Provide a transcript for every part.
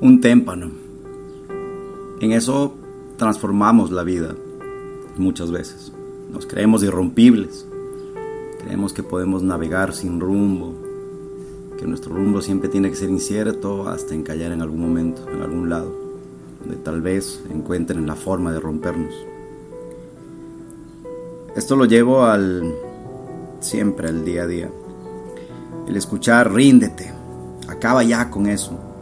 un témpano. En eso transformamos la vida muchas veces. Nos creemos irrompibles. Creemos que podemos navegar sin rumbo, que nuestro rumbo siempre tiene que ser incierto hasta encallar en algún momento, en algún lado, donde tal vez encuentren la forma de rompernos. Esto lo llevo al siempre al día a día. El escuchar ríndete, acaba ya con eso.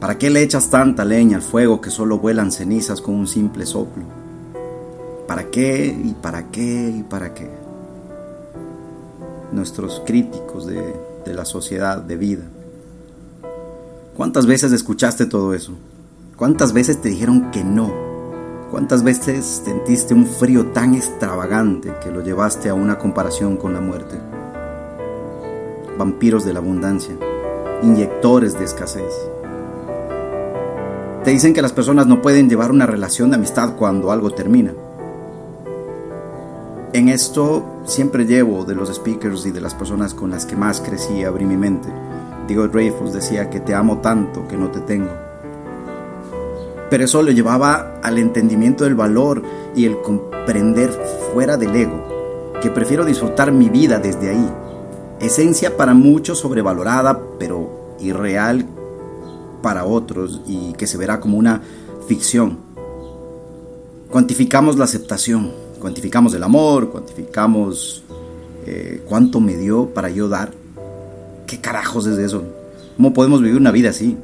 ¿Para qué le echas tanta leña al fuego que solo vuelan cenizas con un simple soplo? ¿Para qué y para qué y para qué? Nuestros críticos de, de la sociedad, de vida. ¿Cuántas veces escuchaste todo eso? ¿Cuántas veces te dijeron que no? ¿Cuántas veces sentiste un frío tan extravagante que lo llevaste a una comparación con la muerte? Vampiros de la abundancia, inyectores de escasez te dicen que las personas no pueden llevar una relación de amistad cuando algo termina. En esto siempre llevo de los speakers y de las personas con las que más crecí abrí mi mente. Diego Dreyfus decía que te amo tanto que no te tengo. Pero eso lo llevaba al entendimiento del valor y el comprender fuera del ego, que prefiero disfrutar mi vida desde ahí. Esencia para muchos sobrevalorada, pero irreal para otros y que se verá como una ficción. Cuantificamos la aceptación, cuantificamos el amor, cuantificamos eh, cuánto me dio para yo dar. ¿Qué carajos es eso? ¿Cómo podemos vivir una vida así?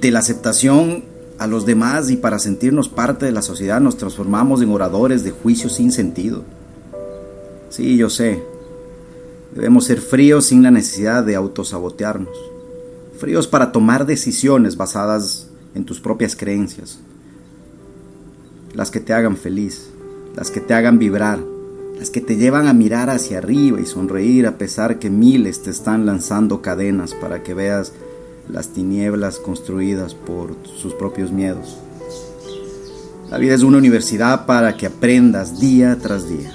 De la aceptación a los demás y para sentirnos parte de la sociedad nos transformamos en oradores de juicio sin sentido. Sí, yo sé. Debemos ser fríos sin la necesidad de autosabotearnos fríos para tomar decisiones basadas en tus propias creencias, las que te hagan feliz, las que te hagan vibrar, las que te llevan a mirar hacia arriba y sonreír a pesar que miles te están lanzando cadenas para que veas las tinieblas construidas por sus propios miedos. La vida es una universidad para que aprendas día tras día.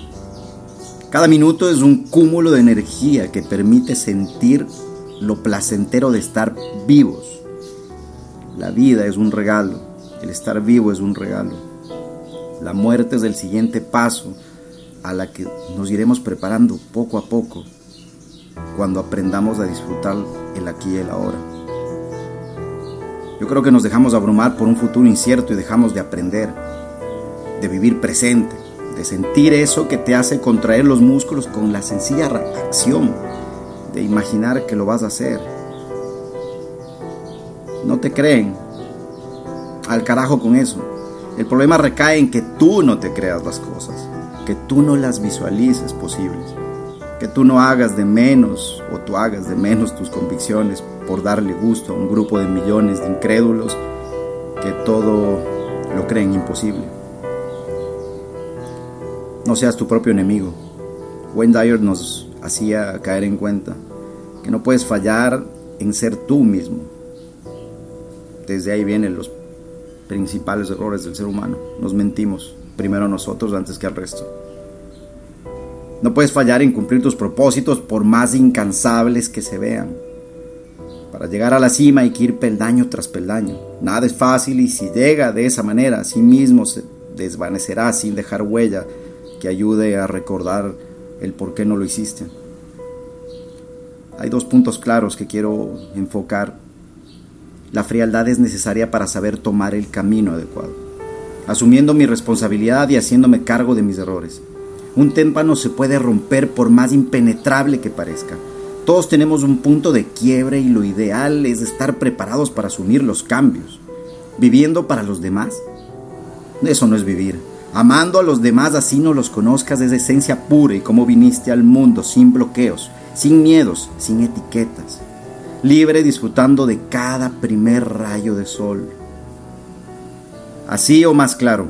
Cada minuto es un cúmulo de energía que permite sentir lo placentero de estar vivos. La vida es un regalo, el estar vivo es un regalo. La muerte es el siguiente paso a la que nos iremos preparando poco a poco cuando aprendamos a disfrutar el aquí y el ahora. Yo creo que nos dejamos abrumar por un futuro incierto y dejamos de aprender, de vivir presente, de sentir eso que te hace contraer los músculos con la sencilla acción imaginar que lo vas a hacer. No te creen. Al carajo con eso. El problema recae en que tú no te creas las cosas, que tú no las visualices posibles, que tú no hagas de menos o tú hagas de menos tus convicciones por darle gusto a un grupo de millones de incrédulos que todo lo creen imposible. No seas tu propio enemigo. Wayne Dyer nos hacía caer en cuenta que no puedes fallar en ser tú mismo. Desde ahí vienen los principales errores del ser humano. Nos mentimos, primero a nosotros antes que al resto. No puedes fallar en cumplir tus propósitos por más incansables que se vean. Para llegar a la cima hay que ir peldaño tras peldaño. Nada es fácil y si llega de esa manera, a sí mismo se desvanecerá sin dejar huella que ayude a recordar el por qué no lo hiciste. Hay dos puntos claros que quiero enfocar. La frialdad es necesaria para saber tomar el camino adecuado, asumiendo mi responsabilidad y haciéndome cargo de mis errores. Un témpano se puede romper por más impenetrable que parezca. Todos tenemos un punto de quiebre y lo ideal es estar preparados para asumir los cambios. ¿Viviendo para los demás? Eso no es vivir. Amando a los demás así no los conozcas es esencia pura y como viniste al mundo sin bloqueos, sin miedos, sin etiquetas, libre disfrutando de cada primer rayo de sol. Así o más claro,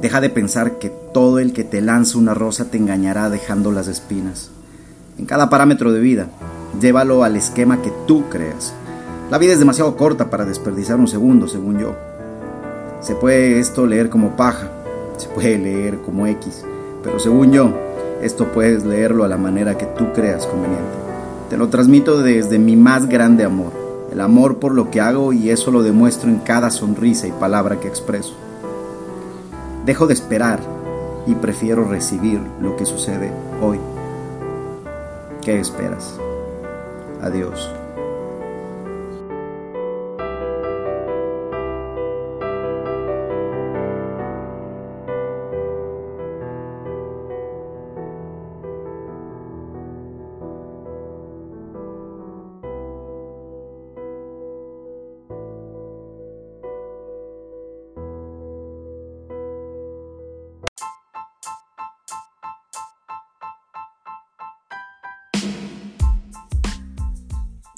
deja de pensar que todo el que te lanza una rosa te engañará dejando las espinas. En cada parámetro de vida, llévalo al esquema que tú creas. La vida es demasiado corta para desperdiciar un segundo, según yo. Se puede esto leer como paja, se puede leer como X, pero según yo, esto puedes leerlo a la manera que tú creas conveniente. Te lo transmito desde mi más grande amor. el amor por lo que hago y eso lo demuestro en cada sonrisa y palabra que expreso. Dejo de esperar y prefiero recibir lo que sucede hoy. ¿Qué esperas? Adiós.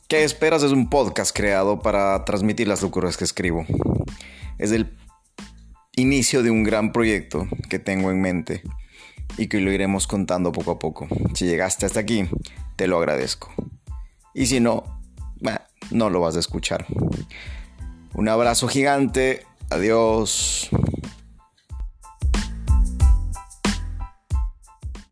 ¿Qué esperas? Es un podcast creado para transmitir las locuras que escribo. Es el inicio de un gran proyecto que tengo en mente y que lo iremos contando poco a poco. Si llegaste hasta aquí, te lo agradezco. Y si no, no lo vas a escuchar. Un abrazo gigante. Adiós.